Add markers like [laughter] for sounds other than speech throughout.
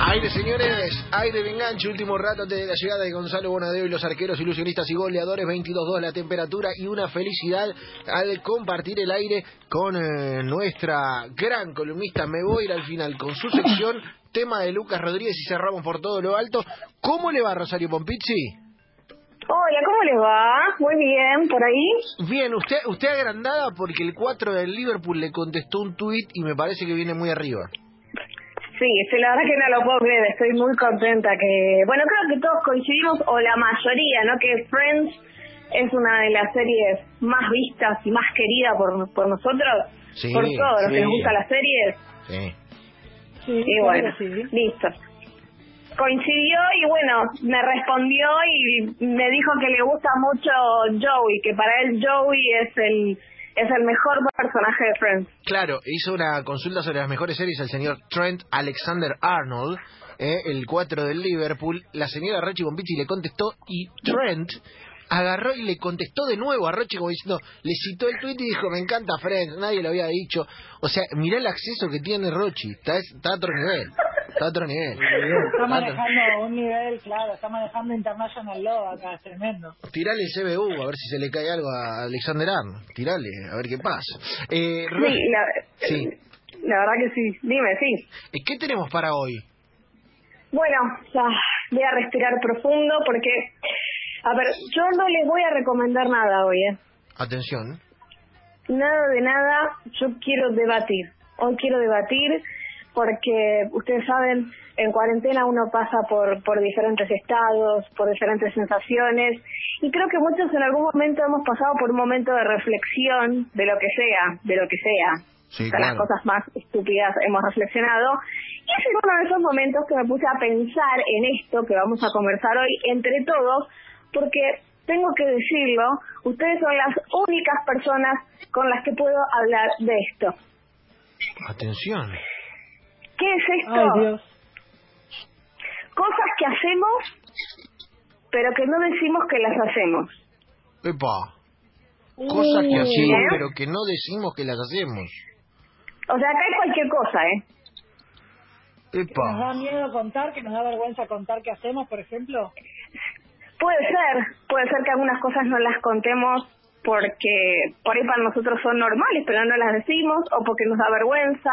Aire, señores, aire de enganche, último rato de la llegada de Gonzalo Bonadeo y los arqueros ilusionistas y goleadores, 22-2 la temperatura y una felicidad al compartir el aire con eh, nuestra gran columnista. Me voy a ir al final con su sección, tema de Lucas Rodríguez y cerramos por todo lo alto. ¿Cómo le va Rosario Pompizzi? Hola, ¿cómo les va? Muy bien, ¿por ahí? Bien, usted, usted agrandada porque el 4 del Liverpool le contestó un tuit y me parece que viene muy arriba. Sí, sí, la verdad que no lo puedo creer, estoy muy contenta que... Bueno, creo que todos coincidimos, o la mayoría, ¿no? Que Friends es una de las series más vistas y más querida por, por nosotros, Sí, por todos los sí. que nos gustan las series. Sí. Sí, Y bueno, sí. listo. Coincidió y bueno, me respondió y me dijo que le gusta mucho Joey, que para él Joey es el es el mejor personaje de Friends. Claro, hizo una consulta sobre las mejores series al señor Trent Alexander Arnold, eh, el 4 del Liverpool. La señora Rochi Bombici le contestó y Trent agarró y le contestó de nuevo a Rochi como diciendo, le citó el tweet y dijo, me encanta Friends, nadie lo había dicho. O sea, mirá el acceso que tiene Rochi, está, está a está a otro nivel. Está Está a otro- manejando un nivel, claro, está manejando International Law acá, es tremendo. Tirale el CBU, a ver si se le cae algo a Alexander Arnold. Tirale, a ver qué pasa. Eh, Sí, la, Sí. la verdad que sí. Dime, sí. Eh, ¿Qué tenemos para hoy? Bueno, ya voy a respirar profundo porque, a ver, yo no les voy a recomendar nada hoy, ¿eh? Atención. Nada de nada, yo quiero debatir. Hoy quiero debatir porque ustedes saben, en cuarentena uno pasa por, por diferentes estados, por diferentes sensaciones y creo que muchos en algún momento hemos pasado por un momento de reflexión de lo que sea, de lo que sea. Sí, Hasta las claro. cosas más estúpidas hemos reflexionado. Y es en uno de esos momentos que me puse a pensar en esto que vamos a conversar hoy entre todos, porque tengo que decirlo, ustedes son las únicas personas con las que puedo hablar de esto. Atención. ¿Qué es esto? Ay, Dios. Cosas que hacemos, pero que no decimos que las hacemos. Epa. Cosas que hacemos, ¿eh? pero que no decimos que las hacemos. O sea, acá hay cualquier cosa, ¿eh? que nos da Epa. miedo contar, que nos da vergüenza contar qué hacemos, por ejemplo. Puede ser, puede ser que algunas cosas no las contemos porque por ahí para nosotros son normales, pero no las decimos, o porque nos da vergüenza,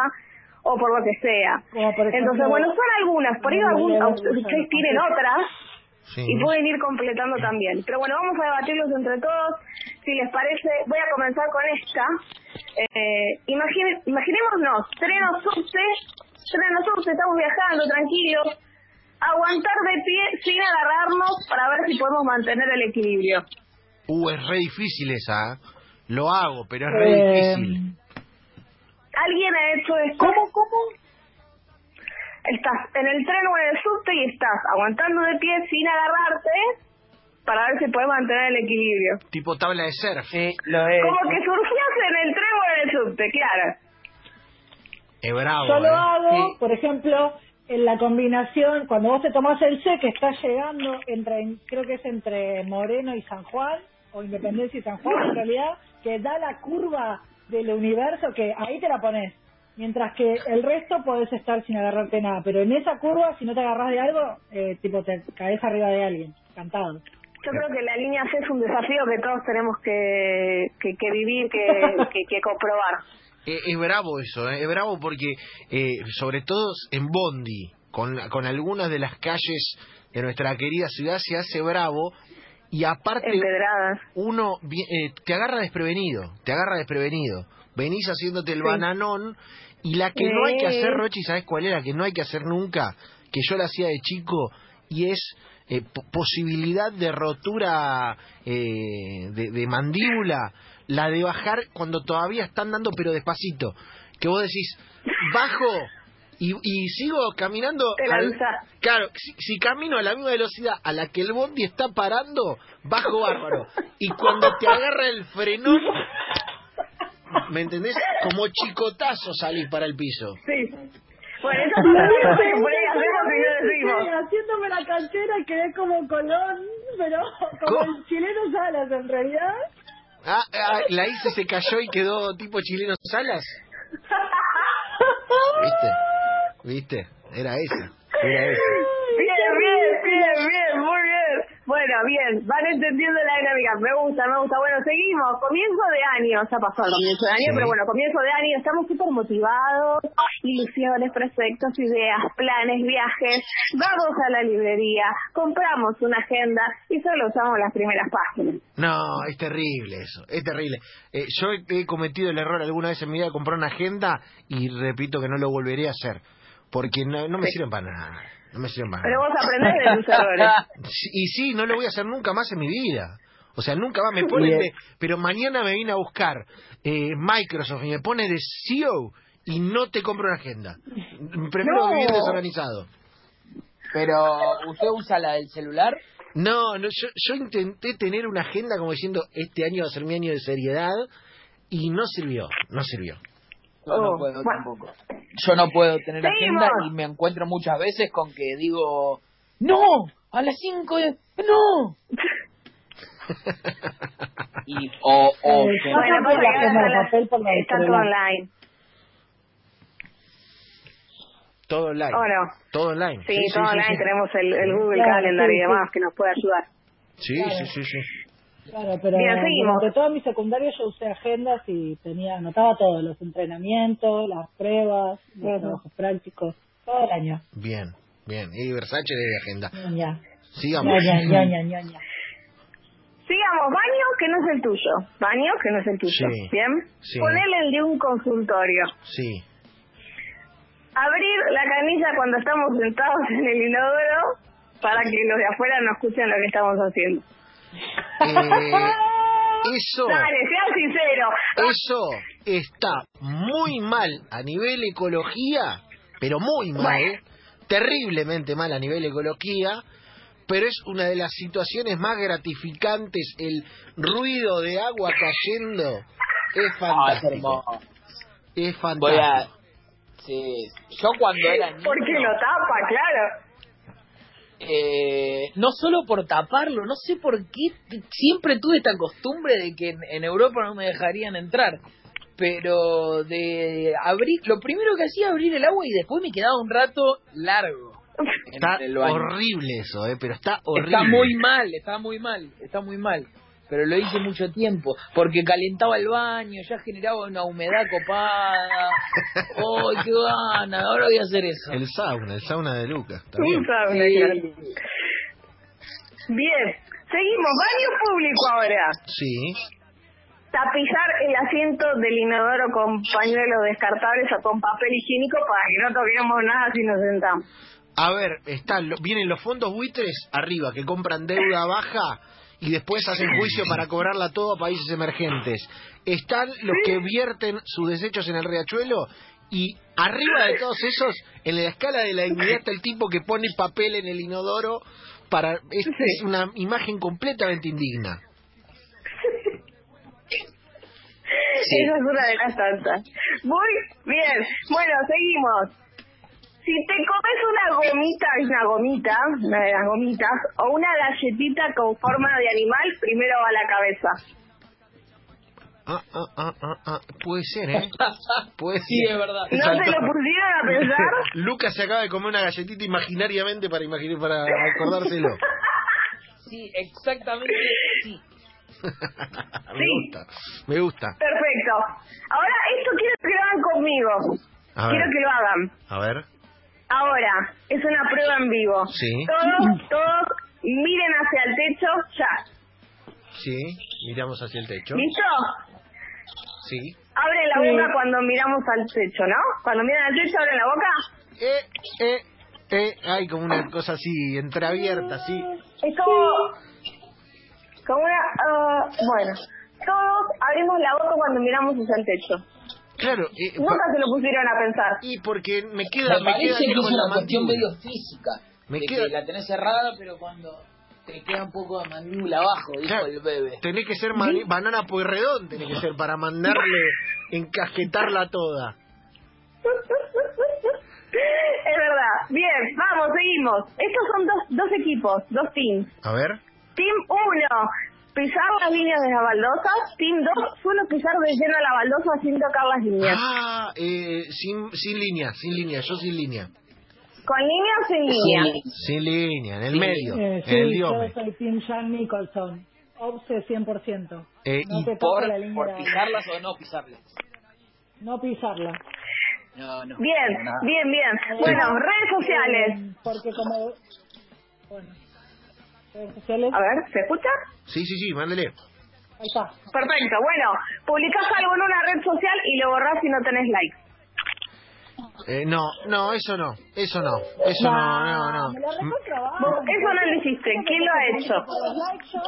o por lo que sea. Como por ejemplo, Entonces, bueno, son algunas, por ahí algún- ustedes tienen otras Sí. y pueden ir completando también. Pero bueno, vamos a debatirlos entre todos. Si les parece, voy a comenzar con esta. Eh, imagine- imaginémonos, trenos subte, trenos subte, estamos viajando tranquilos, aguantar de pie sin agarrarnos para ver si podemos mantener el equilibrio. Uh, es re difícil esa. ¿eh? Lo hago, pero es re Eh, difícil. ¿Alguien ha hecho esto? ¿Cómo, cómo? Estás en el tren o en el subte y estás aguantando de pie sin agarrarte para ver si puedes mantener el equilibrio. Tipo tabla de surf. Sí, lo es. Como que surfías en el tren o en el subte, claro. Es bravo, Yo lo ¿eh? hago, Sí. por ejemplo, en la combinación, cuando vos te tomás el C, que está llegando entre, creo que es entre Moreno y San Juan, o Independencia y San Juan, en realidad, que da la curva del universo, que ahí te la pones. Mientras que el resto podés estar sin agarrarte nada, pero en esa curva, si no te agarras de algo, eh, tipo te caes arriba de alguien, cantado. Yo creo que la línea C es un desafío que todos tenemos que, que, que vivir, que, [laughs] que, que comprobar. Eh, es bravo eso, ¿eh? es bravo porque, eh, sobre todo en Bondi, con, con algunas de las calles de nuestra querida ciudad, se hace bravo y aparte Empedradas. uno eh, te agarra desprevenido, te agarra desprevenido. Venís haciéndote el Sí. bananón y la que no hay que hacer, Rochi, ¿sabes cuál era? Que no hay que hacer nunca, que yo la hacía de chico y es eh, po- posibilidad de rotura eh, de, de mandíbula, la de bajar cuando todavía están dando pero despacito. Que vos decís, bajo y, y sigo caminando. Te al-. Claro, si, si camino a la misma velocidad a la que el bondi está parando, bajo bárbaro. Y cuando te agarra el frenón, ¿me entendés? Como chicotazo salís para el piso. Sí. Bueno. Sí, haciéndome la canchera quedé como Colón, pero como ¿Cómo? el chileno Salas en realidad. Ah, ah, la hice, se cayó y quedó tipo chileno Salas. [laughs] ¿Viste? ¿Viste? Era esa. Era eso. Bien, bien, bien, bien, muy bien. Bueno, bien, van entendiendo la dinámica. Me gusta, me gusta. Bueno, seguimos. Comienzo de año, ya pasó el comienzo de año, Sí. pero bueno, comienzo de año. Estamos súper motivados. Ilusiones, proyectos, ideas, planes, viajes. Vamos a la librería, compramos una agenda y solo usamos las primeras páginas. No, es terrible eso, es terrible. Eh, yo he, he cometido el error alguna vez en mi vida de comprar una agenda y repito que no lo volveré a hacer, porque no, no me sirven para nada, no me sirven para Pero nada. vos aprendés de tus errores. [laughs] Y sí, no lo voy a hacer nunca más en mi vida. O sea, nunca más me ponen de... Pero mañana me vine a buscar eh, Microsoft y me pone de CEO y no te compro una agenda. Prefiero No. vivir desorganizado. Pero, ¿usted usa la del celular? No, no yo, yo intenté tener una agenda como diciendo, este año va a ser mi año de seriedad y no sirvió, no sirvió. Yo Oh, no puedo bueno. tampoco. Yo no puedo tener Seguimos. agenda y me encuentro muchas veces con que digo, no, a las 5 de... No. [laughs] y, o, o que- Bueno, la agenda de papel está todo online. Todo online. ¿O no? Todo online. Sí, todo online. sí. Tenemos el, el Google Calendar sí, y demás que nos puede ayudar. Sí, sí, sí, sí. Claro, pero Bien, seguimos. durante todo mi secundario yo usé agendas y tenía anotaba todo, los entrenamientos, las pruebas, los trabajos prácticos, todo el año. Bien, bien. Y Versace debe agenda. Ñoña, Sigamos. ñoña, ñoña, ñoña. Sigamos, baño que no es el tuyo. Baño que no es el tuyo. Sí, ¿Bien? sí. Ponele el de un consultorio. Sí. Abrir la canilla cuando estamos sentados en el inodoro para que los de afuera no escuchen lo que estamos haciendo. Eh, eso, [laughs] Dale, sea sincero. eso está muy mal a nivel ecología, pero muy mal, Bueno. terriblemente mal a nivel ecología, pero es una de las situaciones más gratificantes. El ruido de agua cayendo es es fantástico. hermoso. Es Voy a... fantástico. Sí. Yo cuando era niño... Porque lo tapa, claro. Eh, no solo por taparlo, no sé por qué siempre tuve esta costumbre de que en, en Europa no me dejarían entrar, pero de abrir, lo primero que hacía era abrir el agua y después me quedaba un rato largo Está horrible eso, eh, pero está horrible. Está muy mal, está muy mal, está muy mal. Pero lo hice mucho tiempo, porque calentaba el baño, ya generaba una humedad copada. ¡Ay, qué gana! Ahora voy a hacer eso. El sauna, el sauna de Lucas. Un sauna, claro. Bien. Seguimos. Baño público ahora. Sí. Tapizar el asiento del inodoro con pañuelos descartables o con papel higiénico para que no toquemos nada si nos sentamos. A ver, están, lo- vienen los fondos buitres arriba que compran deuda baja y después hacen juicio para cobrarla todo a países emergentes. Están los que vierten sus desechos en el riachuelo y arriba de todos esos, en la escala de la dignidad está el tipo que pone papel en el inodoro para es, es una imagen completamente indigna. Esa es una de las tantas. Muy bien. Bueno, seguimos. Si te comes gomita, es una gomita, una de las gomitas, o una galletita con forma de animal, primero va a la cabeza. Ah, ah, ah, ah, ah, Puede ser, ¿eh? [laughs] Puede Sí, ser. es verdad. ¿No se lo pusieron a pensar? [laughs] Lucas se acaba de comer una galletita imaginariamente para imaginar, para acordárselo. [laughs] Sí, exactamente sí. me Sí. gusta, me gusta. Perfecto. Ahora, esto quiero que lo hagan conmigo. A Quiero ver, que lo hagan. a ver. Ahora, es una prueba en vivo. Sí. Todos, todos miren hacia el techo ya. Sí, miramos hacia el techo. ¿Listo? Sí. Abren la Sí. boca cuando miramos al techo, ¿no? Cuando miran al techo, abren la boca. Eh, eh, eh. Hay como una cosa así, entreabierta, sí. Es como... Como una... ah, bueno, todos abrimos la boca cuando miramos hacia el techo. Claro, eh, Nunca se lo pusieron a pensar. y porque me queda, Me me queda que es una cuestión medio física. Me de queda- que la tenés cerrada, pero cuando te queda un poco de mandíbula abajo, dijo Claro, el bebé. Tenés que ser mani- banana pueyrredón, tenés que ser para mandarle, [laughs] encajetarla toda. es verdad. Bien, vamos, seguimos. Estos son dos, dos equipos, dos teams. A ver. Team 1, pisar las líneas de las baldosas. Team 2, solo pisar de lleno la baldosa sin tocar las líneas. Ah, eh, sin, sin línea, sin línea, yo sin línea. ¿Con línea o sin línea? Sí. Sin línea, en el Sí. medio, Eh, en el sí, yo diome. soy Tim Jan Nicholson. Obse 100%. Eh, no y te ¿Por, la línea por de- pisarlas o no pisarlas? No pisarla. No, no. Bien, no, bien, bien. Bueno, redes sociales. Porque como... Bueno. Redes sociales. A ver, ¿se escucha? sí, sí, sí, mándele. Ahí está. Perfecto, bueno, publicás algo en una red social y lo borrás si no tenés likes. Eh, no, no, eso no, eso no, eso no, no, no. Vos, eso no lo hiciste, ¿quién lo ha hecho? Por los likes, yo-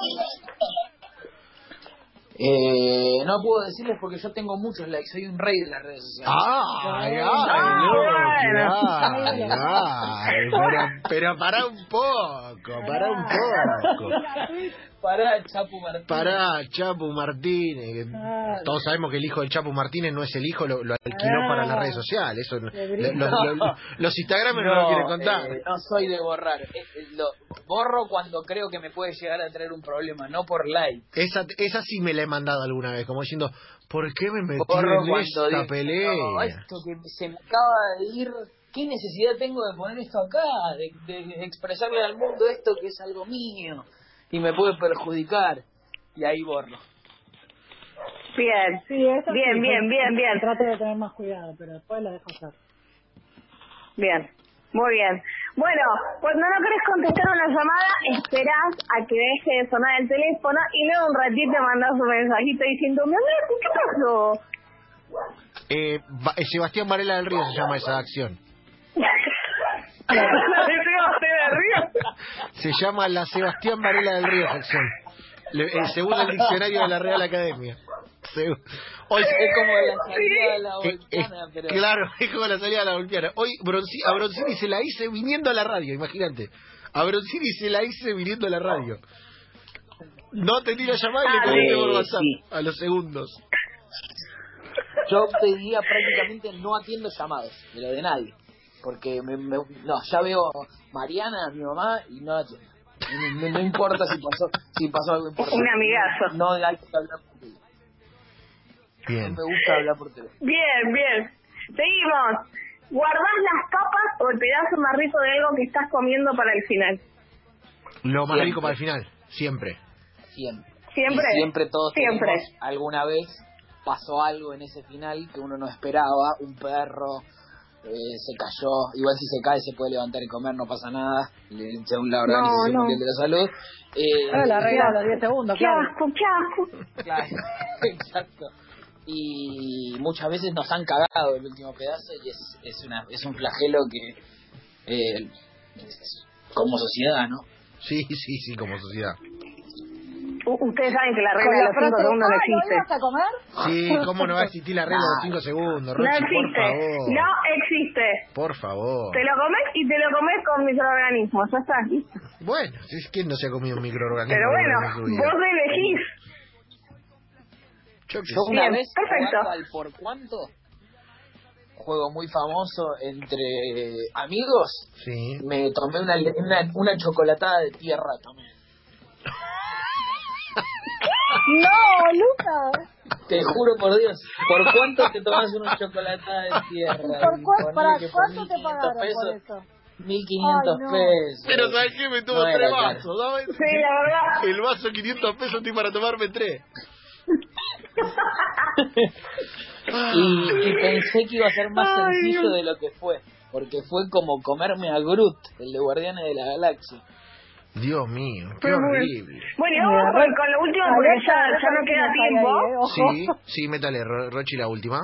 Eh, no puedo decirles porque yo tengo muchos likes, soy un rey de las redes sociales. Ay, ay, Ah, no, bueno. ay, ay, pero, pero para un poco, para un poco. Pará, Chapu Martín. Pará, Chapu Martínez. Claro. Todos sabemos que el hijo del Chapu Martínez no es el hijo, lo, lo alquiló Ah. para las redes sociales. Eso, lo- los Instagram no, lo quieren contar. eh, no soy de borrar. Eh, eh, borro cuando creo que me puede llegar a traer un problema, no por like. Esa, esa sí me la he mandado alguna vez, como diciendo, ¿por qué me metí Borro en esta digo, pelea? "No, esto que se me acaba de ir, ¿qué necesidad tengo de poner esto acá? De, de expresarle al mundo esto que es algo mío y me puede perjudicar. Y ahí borro. Bien, Sí, eso Bien, sí, bien, bien, bien. Trate de tener más cuidado, pero después la dejo hacer. bien, muy bien. Bueno, cuando no querés contestar una llamada, esperás a que deje de sonar el teléfono y luego un ratito mandás un mensajito diciendo, mi amor, ¿qué pasó? Eh, eh, Sebastián Varela del Río se llama esa acción. Se llama la Sebastián Varela del Río. Le- eh, según el [laughs] diccionario de la Real Academia. Hoy, Es como la salida de la Eh, eh, volcana, pero... Claro, es como la salida de la golpeada. Hoy Bronci- a Broncini se la hice viniendo a la radio, imagínate. A Broncini se la hice viniendo a la radio. No atendí la llamada y le Ah, sí, por WhatsApp sí. a los segundos. Yo pedía prácticamente no atiendo llamados, pero de nadie. Porque me, me- no, ya veo Mariana, mi mamá, y no la atiendo. No, no- no importa si pasó, si pasó algo importante. Un amigazo. No hay que hablar por teléfono. No Bien. me gusta hablar por teléfono. Bien, bien. Seguimos. ¿Guardás las capas o el pedazo más rico de algo que estás comiendo para el final? Lo más Siempre. rico para el final, siempre. Siempre. ¿Siempre? Y siempre todos Siempre. tenemos alguna vez pasó algo en ese final que uno no esperaba, un perro eh, se cayó, igual si se cae se puede levantar y comer, no pasa nada, le- según la Organización no. Mundial de la Salud. Eh, la regla de los 10 segundos, ¡Qué claro. asco, qué asco! Claro, [laughs] exacto. Y muchas veces nos han cagado el último pedazo y es, es, una, es un flagelo que, eh, es- como sociedad, ¿no? Sí, sí, sí, como sociedad. Ustedes saben que la regla de los cinco frase, segundos no "Ay, ¿no existe. ibas a comer? Sí, ¿cómo no va a existir la regla de los 5 segundos, No Rochi? Por existe. favor. No existe. Por favor. Te lo comes y te lo comes con microorganismos. Ya está. listo. Bueno, si es que no se ha comido un microorganismo. Pero bueno, vos elegís. Yo Yo una Bien, vez, perfecto. al por cuánto, juego muy famoso entre amigos, Sí. me tomé una, una, una chocolatada de tierra, tomé. [laughs] No, Lucas. Te juro por Dios, ¿por cuánto te tomas una chocolatada de tierra? ¿Por ponele para que por cuánto te 1500 pagaron por pesos, eso? 1500 Ay, no. pesos. Pero ¿sabes qué? Me tuvo No tres vasos, ¿sabes? Sí, la verdad. El vaso 500 pesos estoy para tomarme tres. Y, y pensé que iba a ser más Ay, sencillo Dios. de lo que fue, porque fue como comerme a Groot, el de Guardianes de la Galaxia. Dios mío, qué Pero horrible. Bueno, y vamos con, con lo último porque ya, ya no queda tiempo. Sí, sí, métale, Ro- Rochi, la última.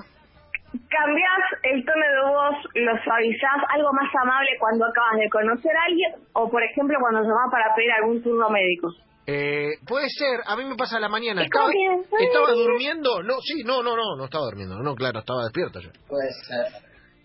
Cambiás el tono de voz, lo suavizás, algo más amable cuando acabas de conocer a alguien o, por ejemplo, cuando llamás para pedir algún turno médico. Eh, puede ser, a mí me pasa a la mañana. ¿Estaba, ¿Estaba durmiendo? No, sí, no, no, no, no estaba durmiendo. No, claro, estaba despierto yo. Puede ser.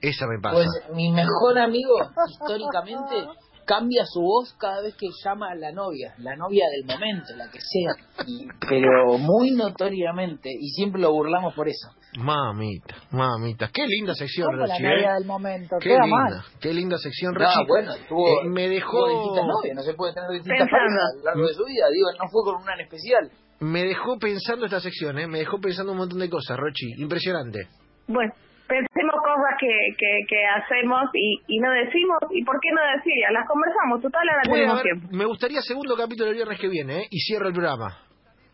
Esa me pasa. Pues mi mejor amigo, históricamente, [laughs] cambia su voz cada vez que llama a la novia, la novia del momento, la que sea, y- pero muy notoriamente, y siempre lo burlamos por eso. Mamita, mamita. Qué linda sección, Como la novia ¿eh? del momento, Qué queda linda, mal. qué linda sección, No, Rochi. bueno, tuvo, Eh, me dejó, tuvo distintas novias, no se puede tener distintas parejas a lo largo de su vida, digo, no fue con una en especial. me dejó pensando esta sección, ¿eh? Me dejó pensando un montón de cosas, Rochi. Impresionante. Bueno, pensemos cosas que, que, que hacemos y, y no decimos, ¿y por qué no decir? Las conversamos, total, ahora tenemos tiempo. me gustaría segundo capítulo el viernes que viene, ¿eh? y cierro el programa.